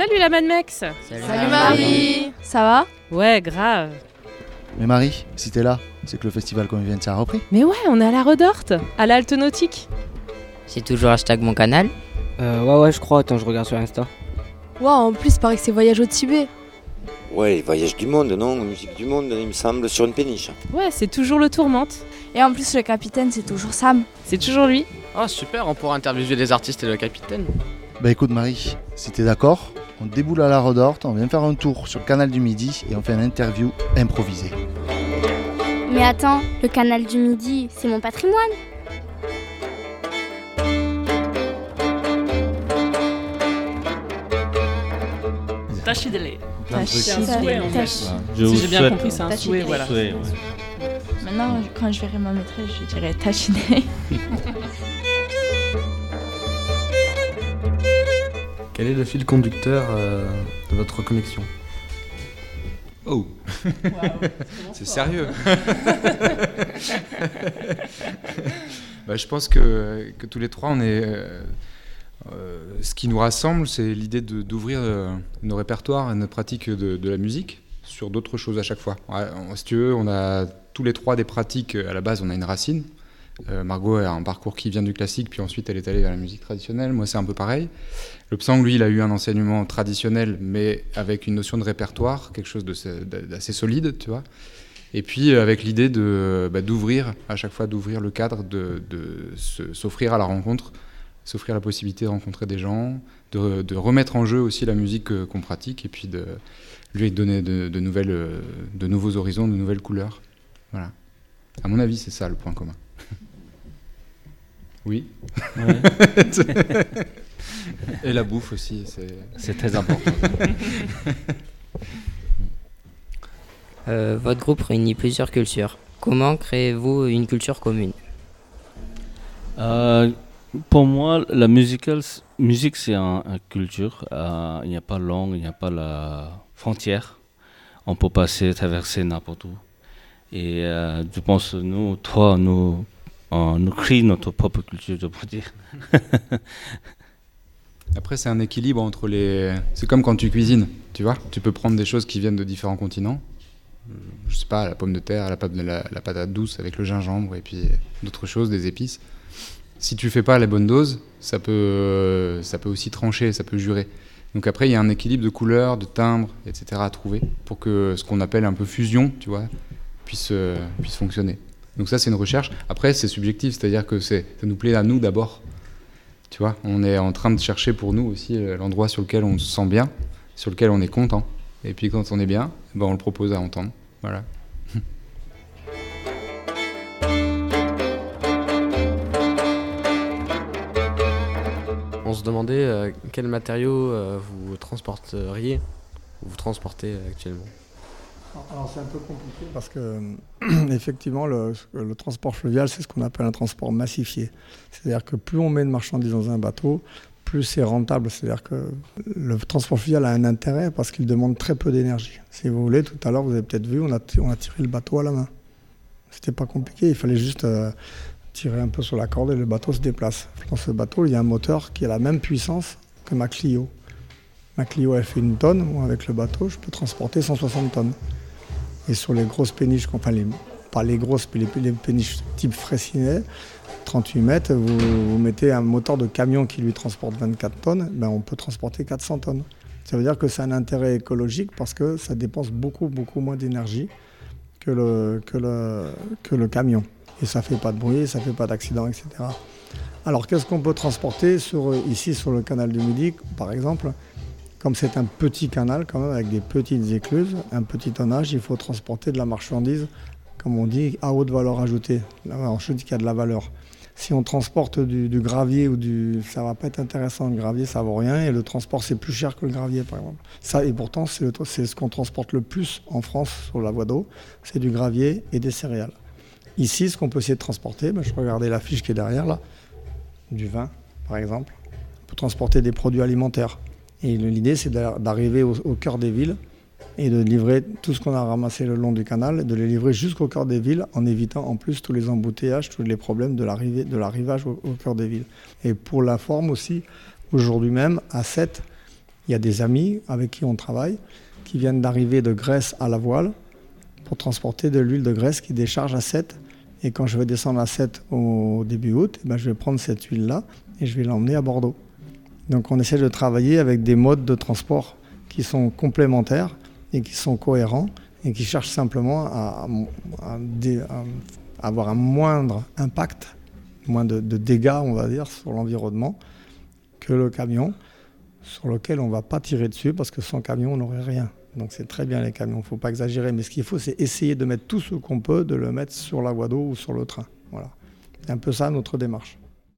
Salut la Mad Mex Salut, Marie Ça va Ouais, grave. Mais Marie, si t'es là, c'est que le festival de faire a repris. Mais ouais, on est à la Redorte, à l'Alte Nautique. C'est toujours hashtag mon canal Euh, ouais, ouais, je crois. Attends, je regarde sur Insta. Waouh, en plus, il paraît que c'est voyage au Tibet. Ouais, les voyages du monde, non? Musique du monde, il me semble, sur une péniche. Ouais, c'est toujours le tourmente. Et en plus, le capitaine, c'est toujours Sam. C'est toujours lui. Oh super, on pourra interviewer les artistes et le capitaine. Bah écoute Marie, si t'es d'accord, on déboule à la Redorte, on vient faire un tour sur le canal du Midi et on fait une interview improvisée. Mais attends, le canal du Midi, c'est mon patrimoine. Tachidele. Si j'ai bien compris, c'est un Tachidele. souhait, voilà. souhait, ouais. Maintenant, quand je verrai ma maîtresse, je dirai Tachine. Quel est le fil conducteur euh, de votre connexion? Oh C'est sérieux Bah, Je pense que, que tous les trois, on est. euh, euh, ce qui nous rassemble, c'est l'idée de- d'ouvrir euh, nos répertoires et notre pratique de, de la musique sur d'autres choses à chaque fois. Ouais, on- si tu veux, on a tous les trois des pratiques. À la base, on a une racine. Euh, Margot a un parcours qui vient du classique, puis ensuite elle est allée vers la musique traditionnelle. Moi, c'est un peu pareil. Le Psang, lui, il a eu un enseignement traditionnel, mais avec une notion de répertoire, quelque chose d'assez solide, tu vois. Et puis euh, avec l'idée de bah, d'ouvrir à chaque fois d'ouvrir le cadre, de, s'offrir à la rencontre, s'offrir la possibilité de rencontrer des gens, de, remettre en jeu aussi la musique euh, qu'on pratique, et puis de lui donner de, de nouvelles, de nouveaux horizons, de nouvelles couleurs. Voilà. À mon avis, c'est ça le point commun. oui. et la bouffe aussi, c'est. C'est très important. Euh, Votre groupe réunit plusieurs cultures. Comment créez-vous une culture commune? Euh, pour moi, la musical, musique, c'est un, un culture. Euh, il n'y a pas langue, il n'y a pas la frontière. On peut passer, traverser n'importe où. Et euh, je pense, nous, toi, nous, on, nous créons notre propre culture, dire. Après, c'est un équilibre entre les. C'est comme quand tu cuisines, tu vois. Tu peux prendre des choses qui viennent de différents continents. Euh, Je sais pas, la pomme de terre, la, pa- la- la patate douce avec le gingembre et puis d'autres choses, des épices. Si tu fais pas les bonnes doses, ça peut, euh, ça peut aussi trancher, ça peut jurer. Donc après, il y a un équilibre de couleurs, de timbres, etc. à trouver pour que ce qu'on appelle un peu fusion, tu vois, puisse, euh, puisse fonctionner. Donc ça, c'est une recherche. Après, c'est subjectif, c'est-à-dire que ça nous plaît à nous d'abord. Tu vois, on est en train de chercher pour nous aussi euh, l'endroit sur lequel on se sent bien, sur lequel on est content. Et puis quand on est bien, ben on le propose à entendre. Voilà. On se demandait euh, quels matériaux euh, vous transporteriez, ou vous transportez actuellement? Alors c'est un peu compliqué parce que effectivement le, transport fluvial c'est ce qu'on appelle un transport massifié. C'est-à-dire que plus on met de marchandises dans un bateau, plus c'est rentable. C'est-à-dire que le transport fluvial a un intérêt parce qu'il demande très peu d'énergie. Si vous voulez, tout à l'heure vous avez peut-être vu, on a, ti- on a tiré le bateau à la main. C'était pas compliqué, il fallait juste euh, tirer un peu sur la corde et le bateau se déplace. Dans ce bateau, il y a un moteur qui a la même puissance que ma Clio. Ma Clio, elle fait une tonne. Moi, avec le bateau, je peux transporter 160 tonnes. Et sur les grosses péniches, enfin, pas les grosses, mais les, péniches type Fraissinet, 38 mètres, vous, vous mettez un moteur de camion qui lui transporte 24 tonnes, ben on peut transporter 400 tonnes. Ça veut dire que c'est un intérêt écologique parce que ça dépense beaucoup, beaucoup moins d'énergie que le, que, le, que le camion. Et ça ne fait pas de bruit, ça ne fait pas d'accident, etc. Alors qu'est-ce qu'on peut transporter sur, ici sur le canal du Midi, par exemple? Comme c'est un petit canal quand même avec des petites écluses, un petit tonnage, il faut transporter de la marchandise, comme on dit, à haute valeur ajoutée. Dis qu'il y a de la valeur. Si on transporte du, gravier ou du, ça va pas être intéressant. Le gravier, ça vaut rien et le transport c'est plus cher que le gravier, par exemple. Ça et pourtant c'est ce qu'on transporte le plus en France sur la voie d'eau, c'est du gravier et des céréales. Ici, ce qu'on peut essayer de transporter, ben, je regardais la fiche qui est derrière là, du vin, par exemple. On peut transporter des produits alimentaires. Et l'idée, c'est d'a- d'arriver au, cœur des villes et de livrer tout ce qu'on a ramassé le long du canal, de les livrer jusqu'au cœur des villes en évitant en plus tous les embouteillages, tous les problèmes de l'arrivage au, au cœur des villes. Et pour la forme aussi, aujourd'hui même, à 7, Il y a des amis avec qui on travaille qui viennent d'arriver de Grèce à la voile pour transporter de l'huile de Grèce qui décharge à 7. Et quand je vais descendre à 7 au début août, eh ben je vais prendre cette huile-là et je vais l'emmener à Bordeaux. Donc on essaie de travailler avec des modes de transport qui sont complémentaires et qui sont cohérents et qui cherchent simplement à, avoir un moindre impact, moins de, de, dégâts, on va dire, sur l'environnement que le camion, sur lequel on ne va pas tirer dessus parce que sans camion, on n'aurait rien. Donc c'est très bien les camions, il ne faut pas exagérer, mais ce qu'il faut, c'est essayer de mettre tout ce qu'on peut, de le mettre sur la voie d'eau ou sur le train. Voilà. C'est un peu ça notre démarche.